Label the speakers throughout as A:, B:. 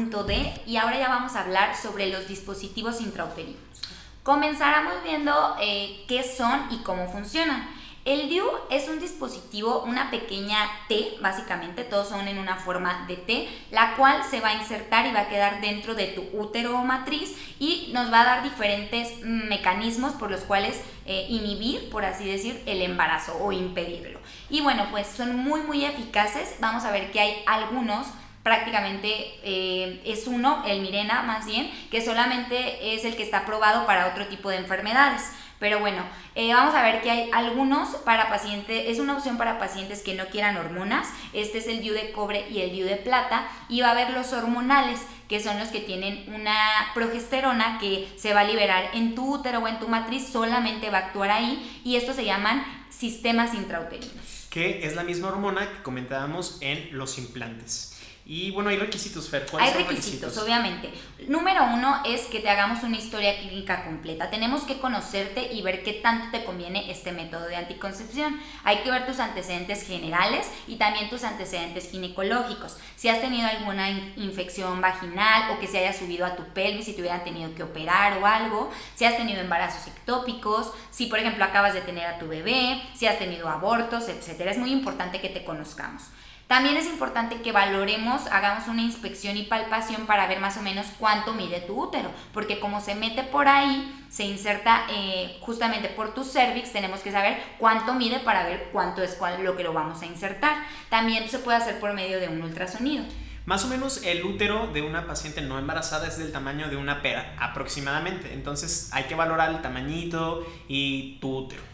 A: punto y ahora ya vamos a hablar sobre los dispositivos intrauterinos. Comenzaremos viendo eh, qué son y cómo funcionan. El DIU es un dispositivo, una pequeña T, básicamente, todos son en una forma de T, la cual se va a insertar y va a quedar dentro de tu útero o matriz y nos va a dar diferentes mecanismos por los cuales eh, inhibir, por así decir, el embarazo o impedirlo. Y bueno, pues son muy, muy eficaces. Vamos a ver que hay algunos prácticamente eh, es uno, el Mirena más bien, que solamente es el que está aprobado para otro tipo de enfermedades. Pero bueno, eh, vamos a ver que hay algunos para pacientes, es una opción para pacientes que no quieran hormonas. Este es el DIU de cobre y el DIU de plata. Y va a haber los hormonales, que son los que tienen una progesterona que se va a liberar en tu útero o en tu matriz, solamente va a actuar ahí. Y estos se llaman sistemas intrauterinos.
B: Que es la misma hormona que comentábamos en los implantes. Y bueno, hay requisitos, Fer.
A: ¿Cuáles hay requisitos, obviamente. Número uno es que te hagamos una historia clínica completa. Tenemos que conocerte y ver qué tanto te conviene este método de anticoncepción. Hay que ver tus antecedentes generales y también tus antecedentes ginecológicos. Si has tenido alguna infección vaginal o que se haya subido a tu pelvis, si te hubieran tenido que operar o algo, si has tenido embarazos ectópicos, si por ejemplo acabas de tener a tu bebé, si has tenido abortos, etc. Es muy importante que te conozcamos. También es importante que valoremos, hagamos una inspección y palpación para ver más o menos cuánto mide tu útero, porque como se mete por ahí, se inserta eh, justamente por tu cervix, tenemos que saber cuánto mide para ver cuánto es lo que lo vamos a insertar. También se puede hacer por medio de un ultrasonido.
B: Más o menos el útero de una paciente no embarazada es del tamaño de una pera, aproximadamente. Entonces hay que valorar el tamañito y tu útero.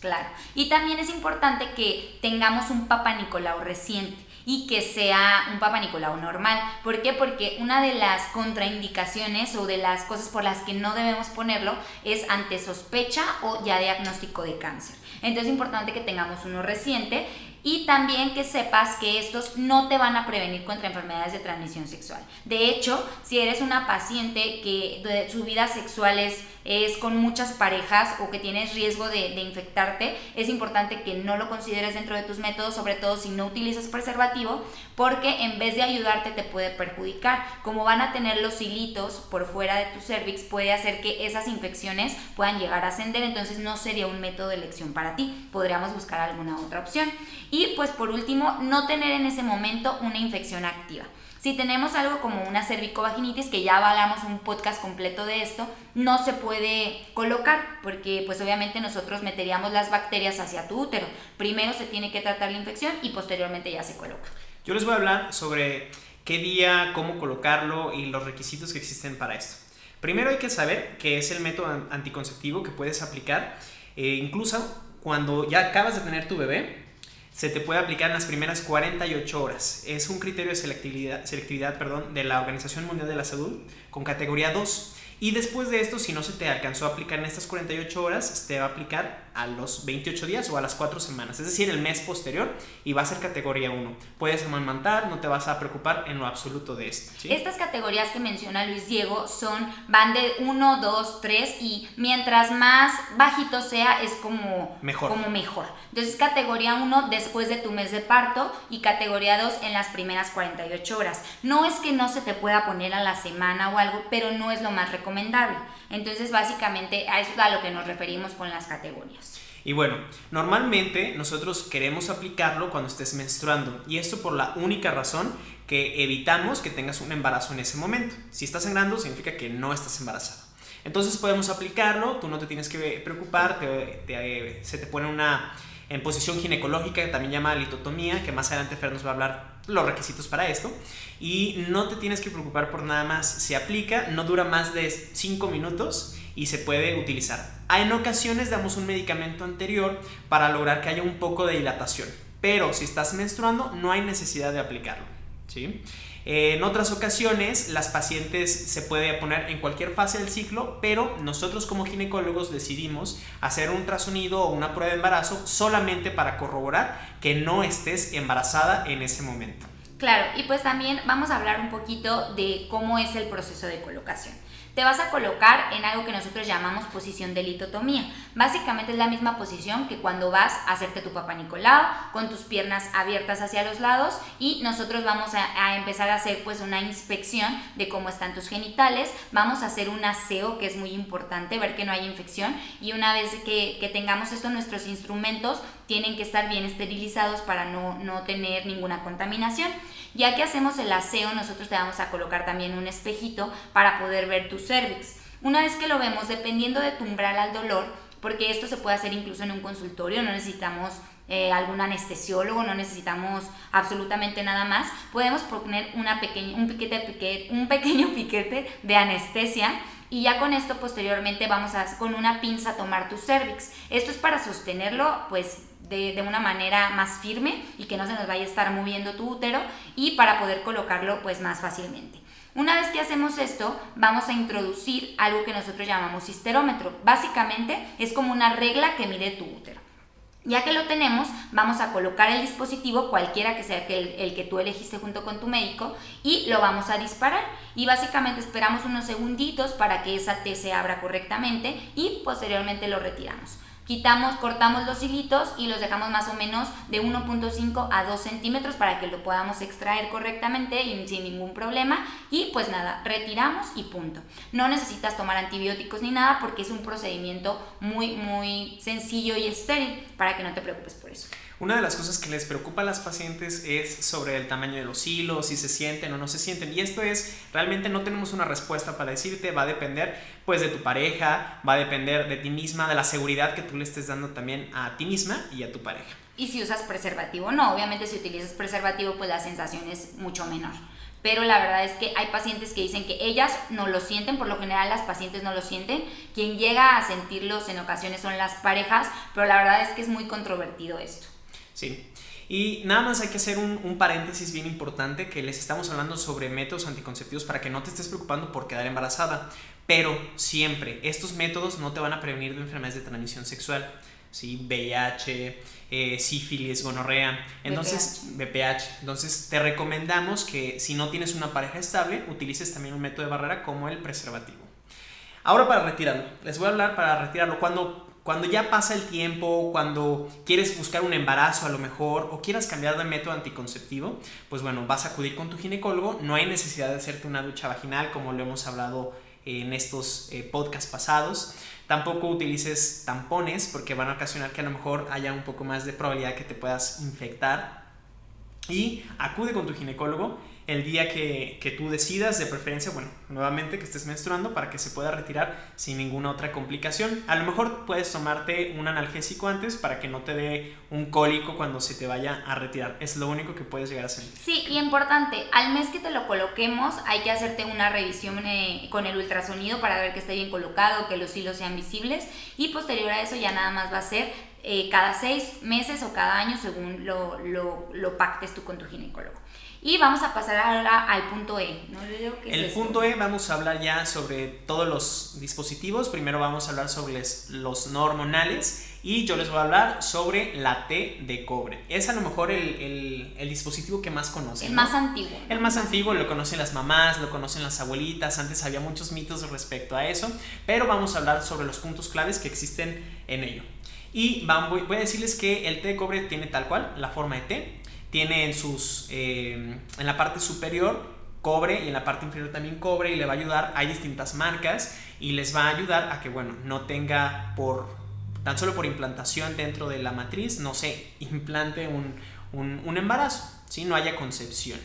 A: Claro. Y también es importante que tengamos un Papa Nicolau reciente y que sea un Papa Nicolau normal. ¿Por qué? Porque una de las contraindicaciones o de las cosas por las que no debemos ponerlo es ante sospecha o ya diagnóstico de cáncer. Entonces es importante que tengamos uno reciente y también que sepas que estos no te van a prevenir contra enfermedades de transmisión sexual. De hecho, si eres una paciente que su vida sexual es es con muchas parejas o que tienes riesgo de, infectarte, es importante que no lo consideres dentro de tus métodos, sobre todo si no utilizas preservativo, porque en vez de ayudarte te puede perjudicar. Como van a tener los hilitos por fuera de tu cervix, puede hacer que esas infecciones puedan llegar a ascender, entonces no sería un método de elección para ti. Podríamos buscar alguna otra opción. Y pues por último, no tener en ese momento una infección activa. Si tenemos algo como una cervicovaginitis, que ya hablamos un podcast completo de esto, no se puede colocar porque pues obviamente nosotros meteríamos las bacterias hacia tu útero. Primero se tiene que tratar la infección y posteriormente ya se coloca.
B: Yo les voy a hablar sobre qué día, cómo colocarlo y los requisitos que existen para esto. Primero hay que saber que es el método anticonceptivo que puedes aplicar eh, incluso cuando ya acabas de tener tu bebé se te puede aplicar en las primeras 48 horas. Es un criterio de selectividad, selectividad perdón, de la Organización Mundial de la Salud con categoría 2. Y después de esto, si no se te alcanzó a aplicar en estas 48 horas, se te va a aplicar a los 28 días o a las 4 semanas, es decir, el mes posterior y va a ser categoría 1. Puedes amamantar, no te vas a preocupar en lo absoluto de esto.
A: Estas categorías que menciona Luis Diego son, van de 1, 2, 3 y mientras más bajito sea es como
B: mejor.
A: Como mejor. Entonces categoría 1 después de tu mes de parto y categoría 2 en las primeras 48 horas. No es que no se te pueda poner a la semana o algo, pero no es lo más recomendable. Entonces, básicamente, a eso es a lo que nos referimos con las categorías.
B: Y bueno, normalmente nosotros queremos aplicarlo cuando estés menstruando y esto por la única razón que evitamos que tengas un embarazo en ese momento. Si estás sangrando significa que no estás embarazada. Entonces podemos aplicarlo, tú no te tienes que preocupar, se te pone una en posición ginecológica, que también llama litotomía, que más adelante Fer nos va a hablar los requisitos para esto. Y no te tienes que preocupar por nada más. Se aplica, no dura más de 5 minutos y se puede utilizar. En ocasiones damos un medicamento anterior para lograr que haya un poco de dilatación. Pero si estás menstruando, no hay necesidad de aplicarlo. ¿sí? En otras ocasiones, las pacientes se puede poner en cualquier fase del ciclo, pero nosotros como ginecólogos decidimos hacer un ultrasonido o una prueba de embarazo solamente para corroborar que no estés embarazada en ese momento.
A: Claro, y pues también vamos a hablar un poquito de cómo es el proceso de colocación. Te vas a colocar en algo que nosotros llamamos posición de litotomía. Básicamente es la misma posición que cuando vas a hacerte tu papá Nicolau, con tus piernas abiertas hacia los lados y nosotros vamos a, empezar a hacer pues una inspección de cómo están tus genitales, vamos a hacer un aseo que es muy importante, ver que no hay infección y una vez que, tengamos esto, nuestros instrumentos tienen que estar bien esterilizados para no, no tener ninguna contaminación. Ya que hacemos el aseo, nosotros te vamos a colocar también un espejito para poder ver tu cervix. Una vez que lo vemos, dependiendo de tu umbral al dolor, porque esto se puede hacer incluso en un consultorio, no necesitamos eh, algún anestesiólogo, no necesitamos absolutamente nada más, podemos poner una pequeña, un, piquete, un pequeño piquete de anestesia y ya con esto posteriormente vamos a con una pinza tomar tu cervix. Esto es para sostenerlo pues de, una manera más firme y que no se nos vaya a estar moviendo tu útero y para poder colocarlo pues más fácilmente. Una vez que hacemos esto, vamos a introducir algo que nosotros llamamos histerómetro. Básicamente es como una regla que mide tu útero. Ya que lo tenemos, vamos a colocar el dispositivo, cualquiera que sea el, el, que tú elegiste junto con tu médico, y lo vamos a disparar. Y básicamente esperamos unos segunditos para que esa T se abra correctamente y posteriormente lo retiramos quitamos, cortamos los hilitos y los dejamos más o menos de 1.5 a 2 centímetros para que lo podamos extraer correctamente y sin ningún problema. Y pues nada, retiramos y punto. No necesitas tomar antibióticos ni nada porque es un procedimiento muy, muy sencillo y estéril para que no te preocupes por eso.
B: Una de las cosas que les preocupa a las pacientes es sobre el tamaño de los hilos, si se sienten o no se sienten. Y esto es, realmente no tenemos una respuesta para decirte, va a depender pues de tu pareja, va a depender de ti misma, de la seguridad que tú le estés dando también a ti misma y a tu pareja.
A: Y si usas preservativo, no, obviamente si utilizas preservativo pues la sensación es mucho menor pero la verdad es que hay pacientes que dicen que ellas no lo sienten, por lo general las pacientes no lo sienten, quien llega a sentirlos en ocasiones son las parejas, pero la verdad es que es muy controvertido esto.
B: Sí. Y nada más hay que hacer un, paréntesis bien importante que les estamos hablando sobre métodos anticonceptivos para que no te estés preocupando por quedar embarazada. Pero siempre, estos métodos no te van a prevenir de enfermedades de transmisión sexual. ¿sí? VIH, eh, sífilis, gonorrea, entonces BPH. Entonces te recomendamos que si no tienes una pareja estable, utilices también un método de barrera como el preservativo. Ahora para retirarlo, les voy a hablar para retirarlo. Cuando cuando ya pasa el tiempo, cuando quieres buscar un embarazo a lo mejor o quieras cambiar de método anticonceptivo, pues bueno, vas a acudir con tu ginecólogo. No hay necesidad de hacerte una ducha vaginal como lo hemos hablado en estos eh, podcasts pasados. Tampoco utilices tampones porque van a ocasionar que a lo mejor haya un poco más de probabilidad que te puedas infectar. Y acude con tu ginecólogo el día que, que, tú decidas, de preferencia, bueno, nuevamente que estés menstruando para que se pueda retirar sin ninguna otra complicación. A lo mejor puedes tomarte un analgésico antes para que no te dé un cólico cuando se te vaya a retirar. Es lo único que puedes llegar a hacer.
A: Sí, y importante, al mes que te lo coloquemos hay que hacerte una revisión eh, con el ultrasonido para ver que esté bien colocado, que los hilos sean visibles y posterior a eso ya nada más va a ser eh, cada seis meses o cada año según lo, lo, lo pactes tú con tu ginecólogo. Y vamos a pasar ahora al punto E.
B: el punto E vamos a hablar ya sobre todos los dispositivos. Primero vamos a hablar sobre los no hormonales y yo les voy a hablar sobre la T de cobre. Es a lo mejor el, dispositivo que más conocen.
A: El más antiguo.
B: El más antiguo lo conocen las mamás, lo conocen las abuelitas. Antes había muchos mitos respecto a eso, pero vamos a hablar sobre los puntos claves que existen en ello. Y voy a decirles que el T de cobre tiene tal cual la forma de T tiene en, sus, eh, en la parte superior cobre y en la parte inferior también cobre y le va a ayudar, hay distintas marcas y les va a ayudar a que, bueno, no tenga por, tan solo por implantación dentro de la matriz, no se implante un, un, embarazo, ¿sí? no haya concepción.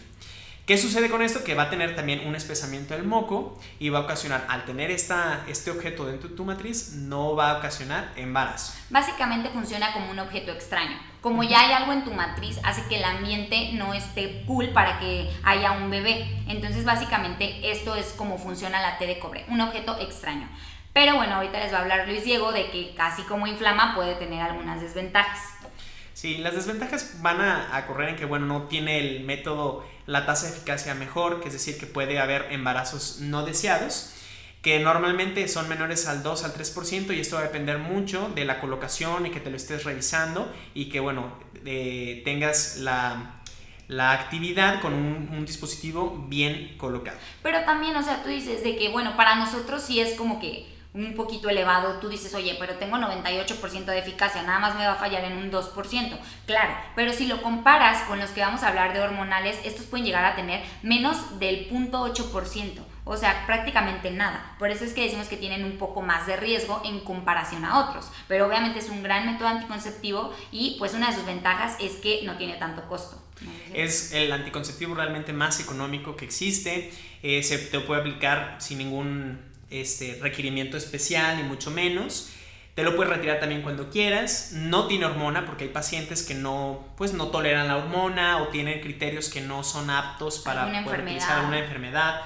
B: ¿Qué sucede con esto? Que va a tener también un espesamiento del moco y va a ocasionar, al tener esta, este objeto dentro de tu matriz, no va a ocasionar embarazo.
A: Básicamente funciona como un objeto extraño. Como ya hay algo en tu matriz, hace que el ambiente no esté cool para que haya un bebé. Entonces, básicamente, esto es como funciona la T de cobre, un objeto extraño. Pero bueno, ahorita les va a hablar Luis Diego de que casi como inflama puede tener algunas desventajas.
B: Sí, las desventajas van a, a correr en que, bueno, no tiene el método la tasa de eficacia mejor, que es decir, que puede haber embarazos no deseados, que normalmente son menores al 2 al 3% y esto va a depender mucho de la colocación y que te lo estés revisando y que, bueno, tengas la, la actividad con un, dispositivo bien colocado.
A: Pero también, o sea, tú dices de que, bueno, para nosotros sí es como que un poquito elevado, tú dices, oye, pero tengo 98% de eficacia, nada más me va a fallar en un 2%. Claro, pero si lo comparas con los que vamos a hablar de hormonales, estos pueden llegar a tener menos del 0.8%. O sea, prácticamente nada. Por eso es que decimos que tienen un poco más de riesgo en comparación a otros. Pero obviamente es un gran método anticonceptivo y pues una de sus ventajas es que no tiene tanto costo.
B: Es el anticonceptivo realmente más económico que existe. Eh, se te puede aplicar sin ningún este, requerimiento especial, ni mucho menos. Te lo puedes retirar también cuando quieras. No tiene hormona porque hay pacientes que no, pues, no toleran la hormona o tienen criterios que no son aptos para poder utilizar alguna enfermedad.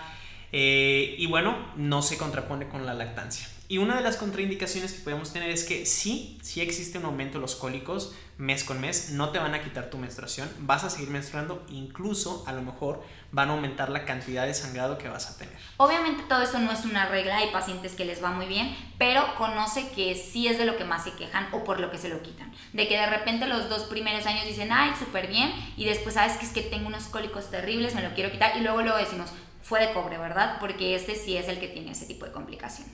B: Eh, y bueno, no se contrapone con la lactancia. Y una de las contraindicaciones que podemos tener es que sí, sí existe un aumento de los cólicos mes con mes, no te van a quitar tu menstruación, vas a seguir menstruando, incluso a lo mejor van a aumentar la cantidad de sangrado que vas a tener.
A: Obviamente todo eso no es una regla, hay pacientes que les va muy bien, pero conoce que sí es de lo que más se quejan o por lo que se lo quitan. De que de repente los dos primeros años dicen, ay, súper bien, y después sabes que es que tengo unos cólicos terribles, me lo quiero quitar, y luego luego decimos, fue de cobre, ¿verdad? Porque este sí es el que tiene ese tipo de complicación.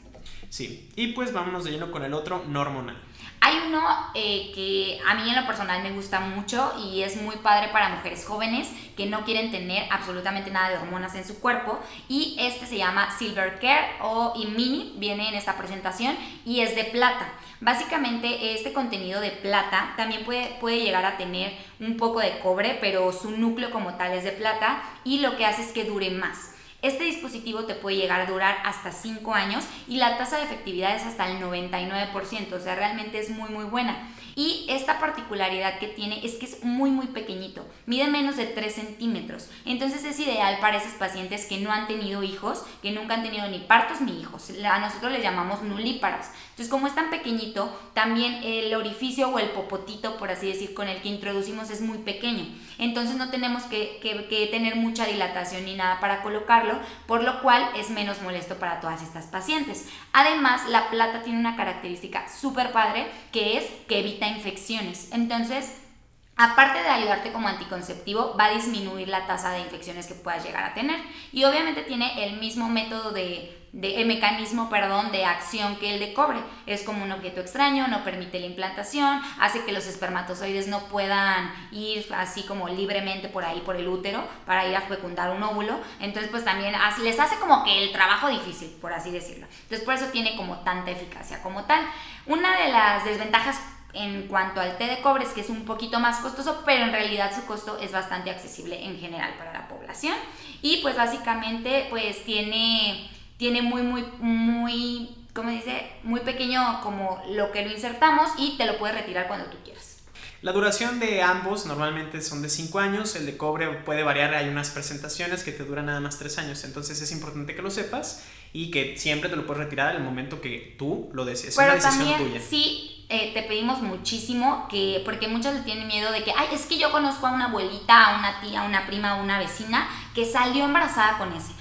B: Sí, y pues vámonos de lleno con el otro, no hormonal.
A: Hay uno eh, que a mí en lo personal me gusta mucho y es muy padre para mujeres jóvenes que no quieren tener absolutamente nada de hormonas en su cuerpo y este se llama Silver Care o Mini, viene en esta presentación y es de plata. Básicamente este contenido de plata también puede, puede llegar a tener un poco de cobre, pero su núcleo como tal es de plata y lo que hace es que dure más. Este dispositivo te puede llegar a durar hasta 5 años y la tasa de efectividad es hasta el 99%, o sea, realmente es muy muy buena. Y esta particularidad que tiene es que es muy muy pequeñito, mide menos de 3 centímetros. Entonces es ideal para esos pacientes que no han tenido hijos, que nunca han tenido ni partos ni hijos. A nosotros les llamamos nulíparas. Entonces como es tan pequeñito, también el orificio o el popotito, por así decir, con el que introducimos es muy pequeño. Entonces no tenemos que, que tener mucha dilatación ni nada para colocarlo, por lo cual es menos molesto para todas estas pacientes. Además, la plata tiene una característica súper padre que es que evita infecciones. Entonces, aparte de ayudarte como anticonceptivo, va a disminuir la tasa de infecciones que puedas llegar a tener. Y obviamente tiene el mismo método de, el mecanismo, perdón, de acción que el de cobre. Es como un objeto extraño, no permite la implantación, hace que los espermatozoides no puedan ir así como libremente por ahí por el útero para ir a fecundar un óvulo. Entonces, pues también les hace como que el trabajo difícil, por así decirlo. Entonces, por eso tiene como tanta eficacia como tal. Una de las desventajas en cuanto al té de cobre es que es un poquito más costoso, pero en realidad su costo es bastante accesible en general para la población. Y pues básicamente pues tiene, tiene muy, muy, muy, ¿cómo dice? Muy pequeño como lo que lo insertamos y te lo puedes retirar cuando tú quieras.
B: La duración de ambos normalmente son de 5 años, el de cobre puede variar, hay unas presentaciones que te duran nada más 3 años, entonces es importante que lo sepas y que siempre te lo puedes retirar el momento que tú lo desees.
A: Pero es una decisión también, tuya. Sí, eh, te pedimos muchísimo que, porque muchas le tienen miedo de que, ay, es que yo conozco a una abuelita, a una tía, a una prima, a una vecina que salió embarazada con ese.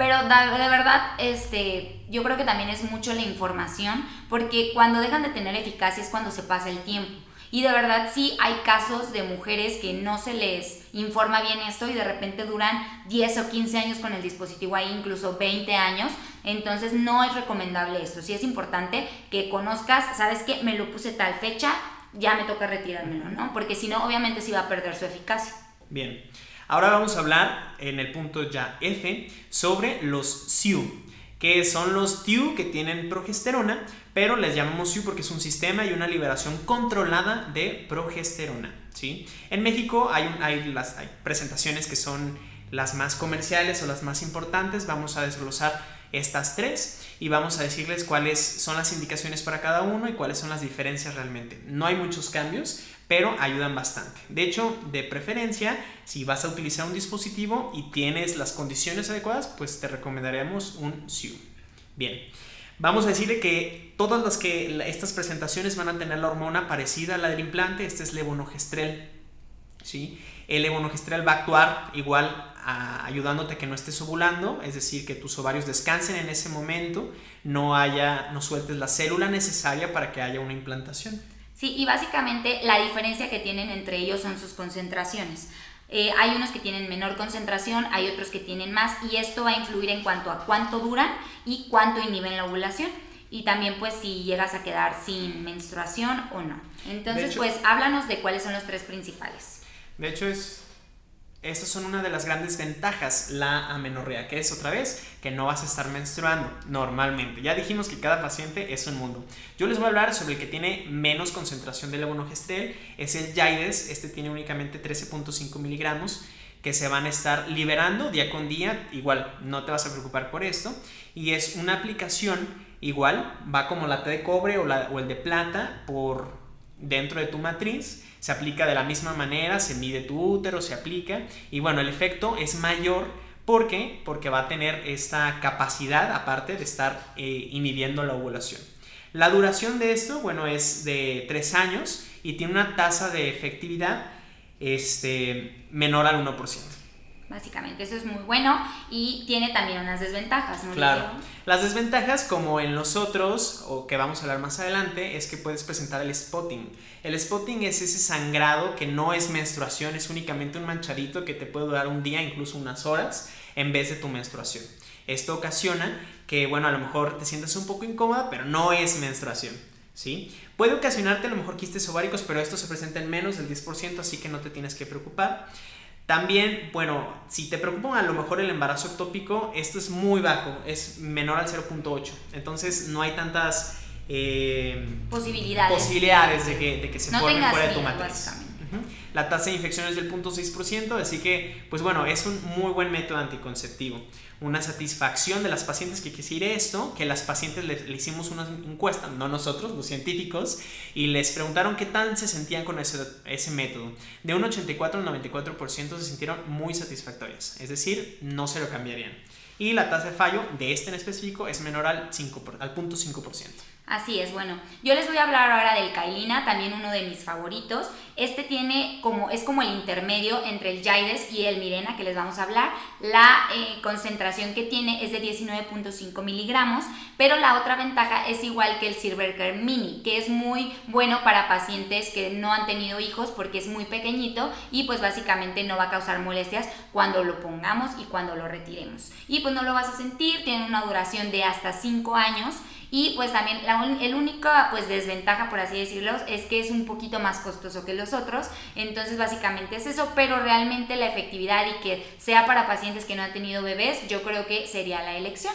A: Pero de, verdad, este, yo creo que también es mucho la información, porque cuando dejan de tener eficacia es cuando se pasa el tiempo. Y de verdad sí hay casos de mujeres que no se les informa bien esto y de repente duran 10 o 15 años con el dispositivo ahí, incluso 20 años. Entonces no es recomendable esto. Sí es importante que conozcas, ¿sabes qué? Me lo puse tal fecha, ya me toca retirármelo, ¿no? Porque si no, obviamente sí va a perder su eficacia.
B: Bien. Ahora vamos a hablar en el punto ya F sobre los SIU que son los TIU que tienen progesterona, pero les llamamos SIU porque es un sistema y una liberación controlada de progesterona. ¿sí? En México hay, hay, presentaciones que son las más comerciales o las más importantes. Vamos a desglosar estas tres y vamos a decirles cuáles son las indicaciones para cada uno y cuáles son las diferencias realmente. No hay muchos cambios, pero ayudan bastante. De hecho, de preferencia, si vas a utilizar un dispositivo y tienes las condiciones adecuadas, pues te recomendaremos un SIU. Bien, vamos a decirle que todas las que estas presentaciones van a tener la hormona parecida a la del implante, este es levonorgestrel. ¿sí? El levonorgestrel va a actuar igual ayudándote a que no estés ovulando, es decir, que tus ovarios descansen en ese momento, no haya, no sueltes la célula necesaria para que haya una implantación.
A: Sí, y básicamente la diferencia que tienen entre ellos son sus concentraciones. Eh, hay unos que tienen menor concentración, hay otros que tienen más y esto va a influir en cuanto a cuánto duran y cuánto inhiben la ovulación y también pues si llegas a quedar sin menstruación o no. Entonces pues háblanos de cuáles son los tres principales.
B: De hecho es estas son una de las grandes ventajas, la amenorrea, que es otra vez que no vas a estar menstruando normalmente. Ya dijimos que cada paciente es un mundo. Yo les voy a hablar sobre el que tiene menos concentración de levonorgestrel, es el Jaides, este tiene únicamente 13.5 miligramos que se van a estar liberando día con día, igual no te vas a preocupar por esto, y es una aplicación igual, va como la T de cobre o, o el de plata por dentro de tu matriz se aplica de la misma manera, se mide tu útero, se aplica y bueno, el efecto es mayor. ¿Por qué? Porque va a tener esta capacidad aparte de estar eh, inhibiendo la ovulación. La duración de esto, bueno, es de 3 años y tiene una tasa de efectividad este, menor al 1%
A: básicamente. Eso es muy bueno y tiene también unas desventajas, ¿no?
B: Claro. Las desventajas, como en los otros, o que vamos a hablar más adelante, es que puedes presentar el spotting. El spotting es ese sangrado que no es menstruación, es únicamente un manchadito que te puede durar un día, incluso unas horas, en vez de tu menstruación. Esto ocasiona que, bueno, a lo mejor te sientas un poco incómoda, pero no es menstruación. ¿Sí? Puede ocasionarte a lo mejor quistes ováricos, pero esto se presenta en menos del 10%, así que no te tienes que preocupar. También, bueno, si te preocupa a lo mejor el embarazo ectópico, esto es muy bajo, es menor al 0.8. Entonces no hay tantas
A: eh, posibilidades.
B: posibilidades de que, de que se forme fuera de tu matriz. La tasa de infección es del 0.6%, así que, pues bueno, es un muy buen método anticonceptivo. Una satisfacción de las pacientes que quisiera esto, que las pacientes le, hicimos una encuesta, no nosotros, los científicos, y les preguntaron qué tal se sentían con ese, método. De un 84 al 94% se sintieron muy satisfactorias, es decir, no se lo cambiarían. Y la tasa de fallo de este en específico es menor al, 5, al 0.5%.
A: Así es, bueno, yo les voy a hablar ahora del Kailina, también uno de mis favoritos. Este tiene como, es como el intermedio entre el Jaides y el Mirena que les vamos a hablar. La eh, concentración que tiene es de 19.5 miligramos, pero la otra ventaja es igual que el Silvercare Mini, que es muy bueno para pacientes que no han tenido hijos porque es muy pequeñito y pues básicamente no va a causar molestias cuando lo pongamos y cuando lo retiremos. Y pues no lo vas a sentir, tiene una duración de hasta 5 años y pues también la el única pues desventaja, por así decirlo, es que es un poquito más costoso que los otros. Entonces básicamente es eso, pero realmente la efectividad y que sea para pacientes que no han tenido bebés, yo creo que sería la elección.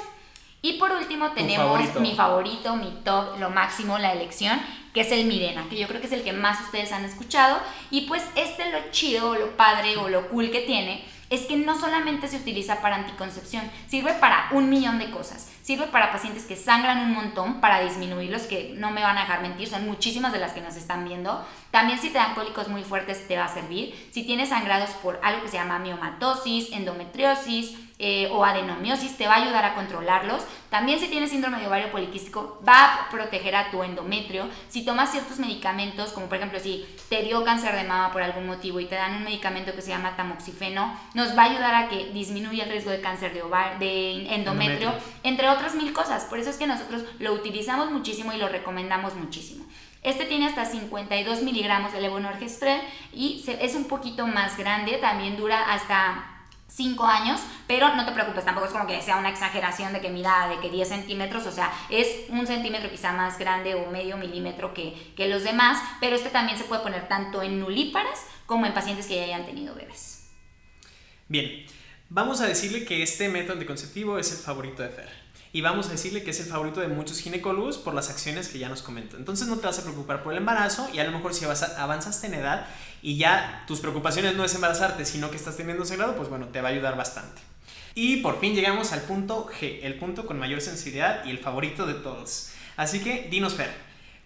A: Y por último tenemos mi favorito, mi top, lo máximo, la elección, que es el Mirena, que yo creo que es el que más ustedes han escuchado. Y pues este lo chido, lo padre o lo cool que tiene es que no solamente se utiliza para anticoncepción, sirve para un millón de cosas. Sirve para pacientes que sangran un montón, para disminuirlos, que no me van a dejar mentir, son muchísimas de las que nos están viendo. También si te dan cólicos muy fuertes te va a servir. Si tienes sangrados por algo que se llama miomatosis, endometriosis, eh, o adenomiosis te va a ayudar a controlarlos. También si tienes síndrome de ovario poliquístico va a proteger a tu endometrio. Si tomas ciertos medicamentos, como por ejemplo si te dio cáncer de mama por algún motivo y te dan un medicamento que se llama tamoxifeno, nos va a ayudar a que disminuya el riesgo de cáncer de, ovar, de endometrio, entre otras mil cosas. Por eso es que nosotros lo utilizamos muchísimo y lo recomendamos muchísimo. Este tiene hasta 52 miligramos de levonorgestrel y es un poquito más grande, también dura hasta 5 años, pero no te preocupes, tampoco es como que sea una exageración de que mida de que 10 centímetros, o sea, es un centímetro quizá más grande o medio milímetro que, que los demás, pero este también se puede poner tanto en nulíparas como en pacientes que ya hayan tenido bebés.
B: Bien, vamos a decirle que este método anticonceptivo es el favorito de Fer y vamos a decirle que es el favorito de muchos ginecólogos por las acciones que ya nos comentó. Entonces no te vas a preocupar por el embarazo y a lo mejor si avanzaste en edad y ya tus preocupaciones no es embarazarte, sino que estás teniendo sangrado, pues bueno, te va a ayudar bastante. Y por fin llegamos al punto G, el punto con mayor sensibilidad y el favorito de todos. Así que dinos Fer,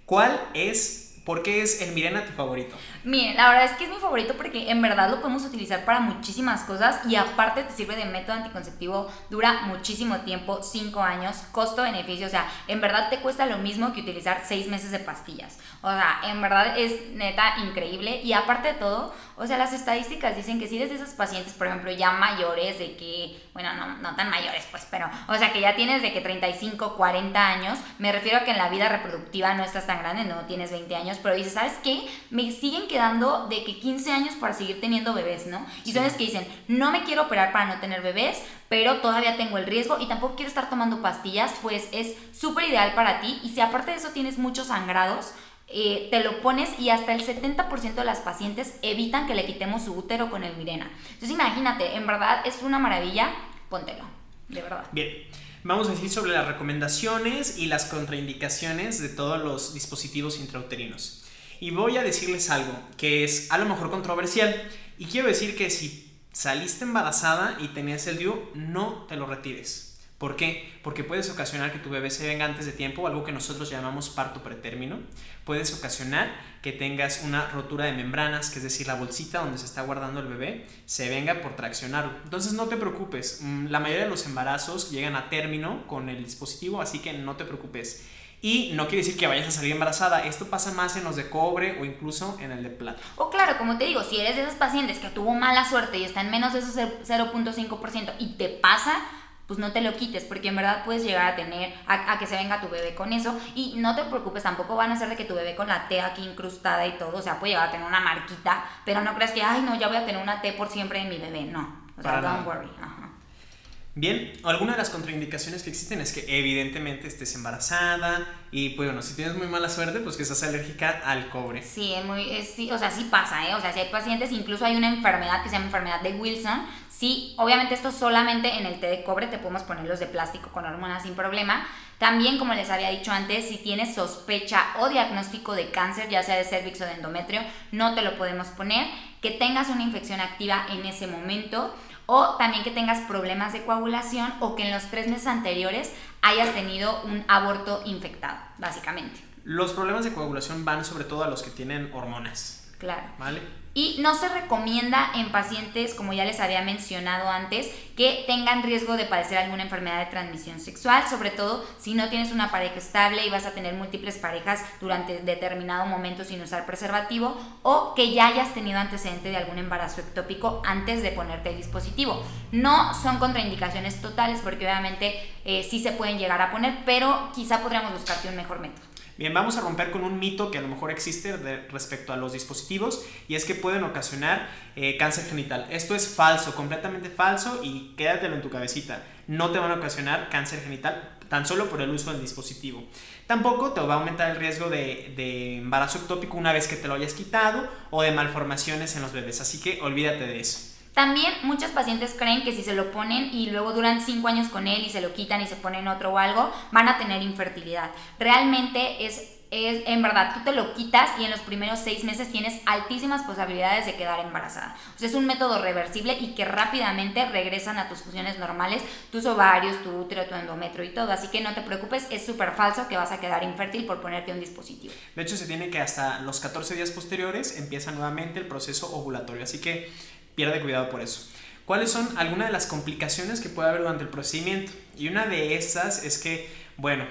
B: ¿cuál es ¿Por qué es el Mirena tu favorito?
A: Miren, la verdad es que es mi favorito porque en verdad lo podemos utilizar para muchísimas cosas y aparte te sirve de método anticonceptivo, dura muchísimo tiempo, 5 años, costo-beneficio, o sea, en verdad te cuesta lo mismo que utilizar 6 meses de pastillas. O sea, en verdad es neta increíble y aparte de todo, o sea, las estadísticas dicen que si eres de esos pacientes, por ejemplo, ya mayores, de que, bueno, no, no tan mayores, pues, pero, o sea, que ya tienes de que 35, 40 años, me refiero a que en la vida reproductiva no estás tan grande, no tienes 20 años, pero dices, ¿sabes qué? Me siguen quedando de que 15 años para seguir teniendo bebés, ¿no? Y son los que dicen, no me quiero operar para no tener bebés, pero todavía tengo el riesgo y tampoco quiero estar tomando pastillas, pues es súper ideal para ti. Y si aparte de eso tienes muchos sangrados, eh, te lo pones y hasta el 70% de las pacientes evitan que le quitemos su útero con el Mirena. Entonces imagínate, en verdad es una maravilla, póntelo, de verdad.
B: Bien. Vamos a decir sobre las recomendaciones y las contraindicaciones de todos los dispositivos intrauterinos. Y voy a decirles algo que es a lo mejor controversial. Y quiero decir que si saliste embarazada y tenías el DIU, no te lo retires. ¿Por qué? Porque puedes ocasionar que tu bebé se venga antes de tiempo, algo que nosotros llamamos parto pretérmino. Puedes ocasionar que tengas una rotura de membranas, que es decir, la bolsita donde se está guardando el bebé, se venga por traccionarlo. Entonces no te preocupes, mm, la mayoría de los embarazos llegan a término con el dispositivo, así que no te preocupes. Y no quiere decir que vayas a salir embarazada. Esto pasa más en los de cobre o incluso en el de plata.
A: O claro, como te digo, si eres de esos pacientes que tuvo mala suerte y está en menos de esos 0.5% y te pasa, pues no te lo quites, porque en verdad puedes llegar a tener, a, que se venga tu bebé con eso. Y no te preocupes, tampoco van a ser de que tu bebé con la T aquí incrustada y todo, o sea, puede llegar a tener una marquita, pero no creas que, ay, no, ya voy a tener una T por siempre en mi bebé, no. O sea, don't worry.
B: Bien, alguna de las contraindicaciones que existen es que evidentemente estés embarazada y pues bueno, si tienes muy mala suerte, pues que estás alérgica al cobre.
A: Sí, es muy, sí, o sea, sí pasa, ¿eh? O sea, si hay pacientes, incluso hay una enfermedad que se llama enfermedad de Wilson, sí, obviamente esto solamente en el té de cobre te podemos poner los de plástico con hormonas sin problema. También, como les había dicho antes, si tienes sospecha o diagnóstico de cáncer, ya sea de cervix o de endometrio, no te lo podemos poner. Que tengas una infección activa en ese momento o también que tengas problemas de coagulación o que en los tres meses anteriores hayas tenido un aborto infectado, básicamente.
B: Los problemas de coagulación van sobre todo a los que tienen hormonas.
A: Claro.
B: ¿Vale?
A: Y no se recomienda en pacientes, como ya les había mencionado antes, que tengan riesgo de padecer alguna enfermedad de transmisión sexual, sobre todo si no tienes una pareja estable y vas a tener múltiples parejas durante determinado momento sin usar preservativo, o que ya hayas tenido antecedente de algún embarazo ectópico antes de ponerte el dispositivo. No son contraindicaciones totales porque obviamente eh, sí se pueden llegar a poner, pero quizá podríamos buscarte un mejor método.
B: Bien, vamos a romper con un mito que a lo mejor existe respecto a los dispositivos y es que pueden ocasionar eh, cáncer genital. Esto es falso, completamente falso y quédatelo en tu cabecita. No te van a ocasionar cáncer genital tan solo por el uso del dispositivo. Tampoco te va a aumentar el riesgo de, de embarazo ectópico una vez que te lo hayas quitado o de malformaciones en los bebés. Así que olvídate de eso.
A: También muchos pacientes creen que si se lo ponen y luego duran 5 años con él y se lo quitan y se ponen otro o algo, van a tener infertilidad. Realmente es es en verdad, tú te lo quitas y en los primeros seis meses tienes altísimas posibilidades de quedar embarazada. Es un método reversible y que rápidamente regresan a tus funciones normales, tus ovarios, tu útero, tu endometrio y todo. Así que no te preocupes, es súper falso que vas a quedar infértil por ponerte un dispositivo.
B: De hecho, se tiene que hasta los 14 días posteriores empieza nuevamente el proceso ovulatorio. Así que pierde cuidado por eso. ¿Cuáles son algunas de las complicaciones que puede haber durante el procedimiento? Y una de esas es que, bueno,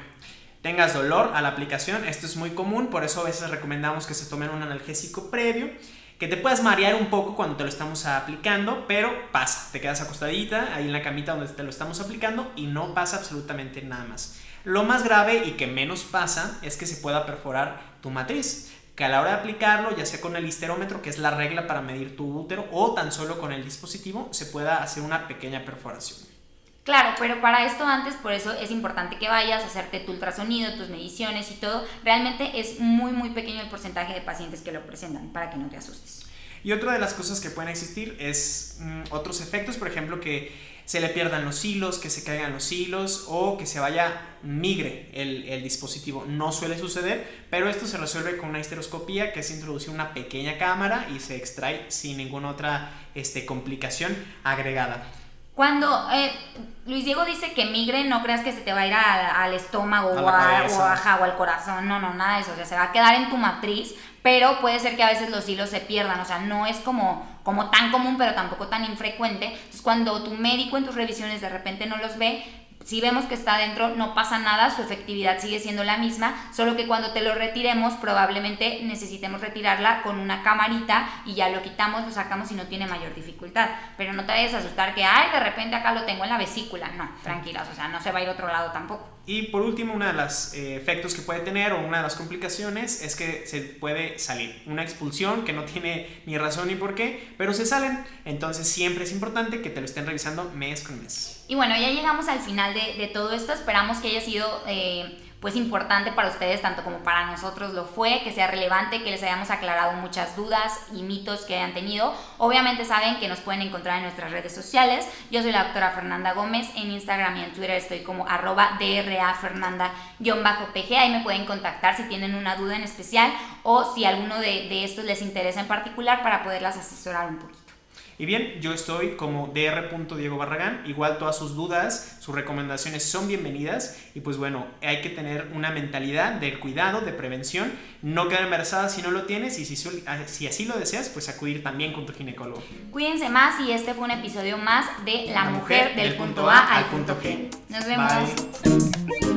B: tengas dolor a la aplicación, esto es muy común, por eso a veces recomendamos que se tomen un analgésico previo, que te puedas marear un poco cuando te lo estamos aplicando, pero pasa, te quedas acostadita ahí en la camita donde te lo estamos aplicando y no pasa absolutamente nada más. Lo más grave y que menos pasa es que se pueda perforar tu matriz que a la hora de aplicarlo, ya sea con el histerómetro, que es la regla para medir tu útero, o tan solo con el dispositivo, se pueda hacer una pequeña perforación.
A: Claro, pero para esto antes, por eso es importante que vayas a hacerte tu ultrasonido, tus mediciones y todo. Realmente es muy, muy pequeño el porcentaje de pacientes que lo presentan, para que no te asustes.
B: Y otra de las cosas que pueden existir es mm, otros efectos, por ejemplo, que se le pierdan los hilos, que se caigan los hilos o que se vaya migre el, dispositivo. No suele suceder, pero esto se resuelve con una histeroscopía, que es introducir una pequeña cámara y se extrae sin ninguna otra este, complicación agregada.
A: Cuando eh, Luis Diego dice que migre, no creas que se te va a ir al estómago o, a, o, o al corazón, no, no, nada de eso, o sea, se va a quedar en tu matriz, pero puede ser que a veces los hilos se pierdan, o sea, no es como, como tan común, pero tampoco tan infrecuente. Entonces, cuando tu médico en tus revisiones de repente no los ve, si vemos que está dentro, no pasa nada, su efectividad sigue siendo la misma, solo que cuando te lo retiremos, probablemente necesitemos retirarla con una camarita y ya lo quitamos, lo sacamos y no tiene mayor dificultad. Pero no te vayas a asustar que, ay, de repente acá lo tengo en la vesícula. No, tranquilas, o sea, no se va a ir a otro lado tampoco.
B: Y por último, uno de los eh, efectos que puede tener o una de las complicaciones es que se puede salir. Una expulsión que no tiene ni razón ni por qué, pero se salen. Entonces siempre es importante que te lo estén revisando mes con mes.
A: Y bueno, ya llegamos al final de, todo esto. Esperamos que haya sido... Eh, pues importante para ustedes, tanto como para nosotros lo fue, que sea relevante, que les hayamos aclarado muchas dudas y mitos que hayan tenido. Obviamente saben que nos pueden encontrar en nuestras redes sociales. Yo soy la doctora Fernanda Gómez, en Instagram y en Twitter estoy como arroba drafernanda-pg, ahí me pueden contactar si tienen una duda en especial o si alguno de, de estos les interesa en particular para poderlas asesorar un poquito.
B: Y bien, yo estoy como dr. Diego Barragán. Igual todas sus dudas, sus recomendaciones son bienvenidas. Y pues bueno, hay que tener una mentalidad de cuidado, de prevención. No quedar embarazada si no lo tienes y si, si así lo deseas, pues acudir también con tu ginecólogo.
A: Cuídense más y este fue un episodio más de La, mujer, del, punto A al punto G. Nos vemos.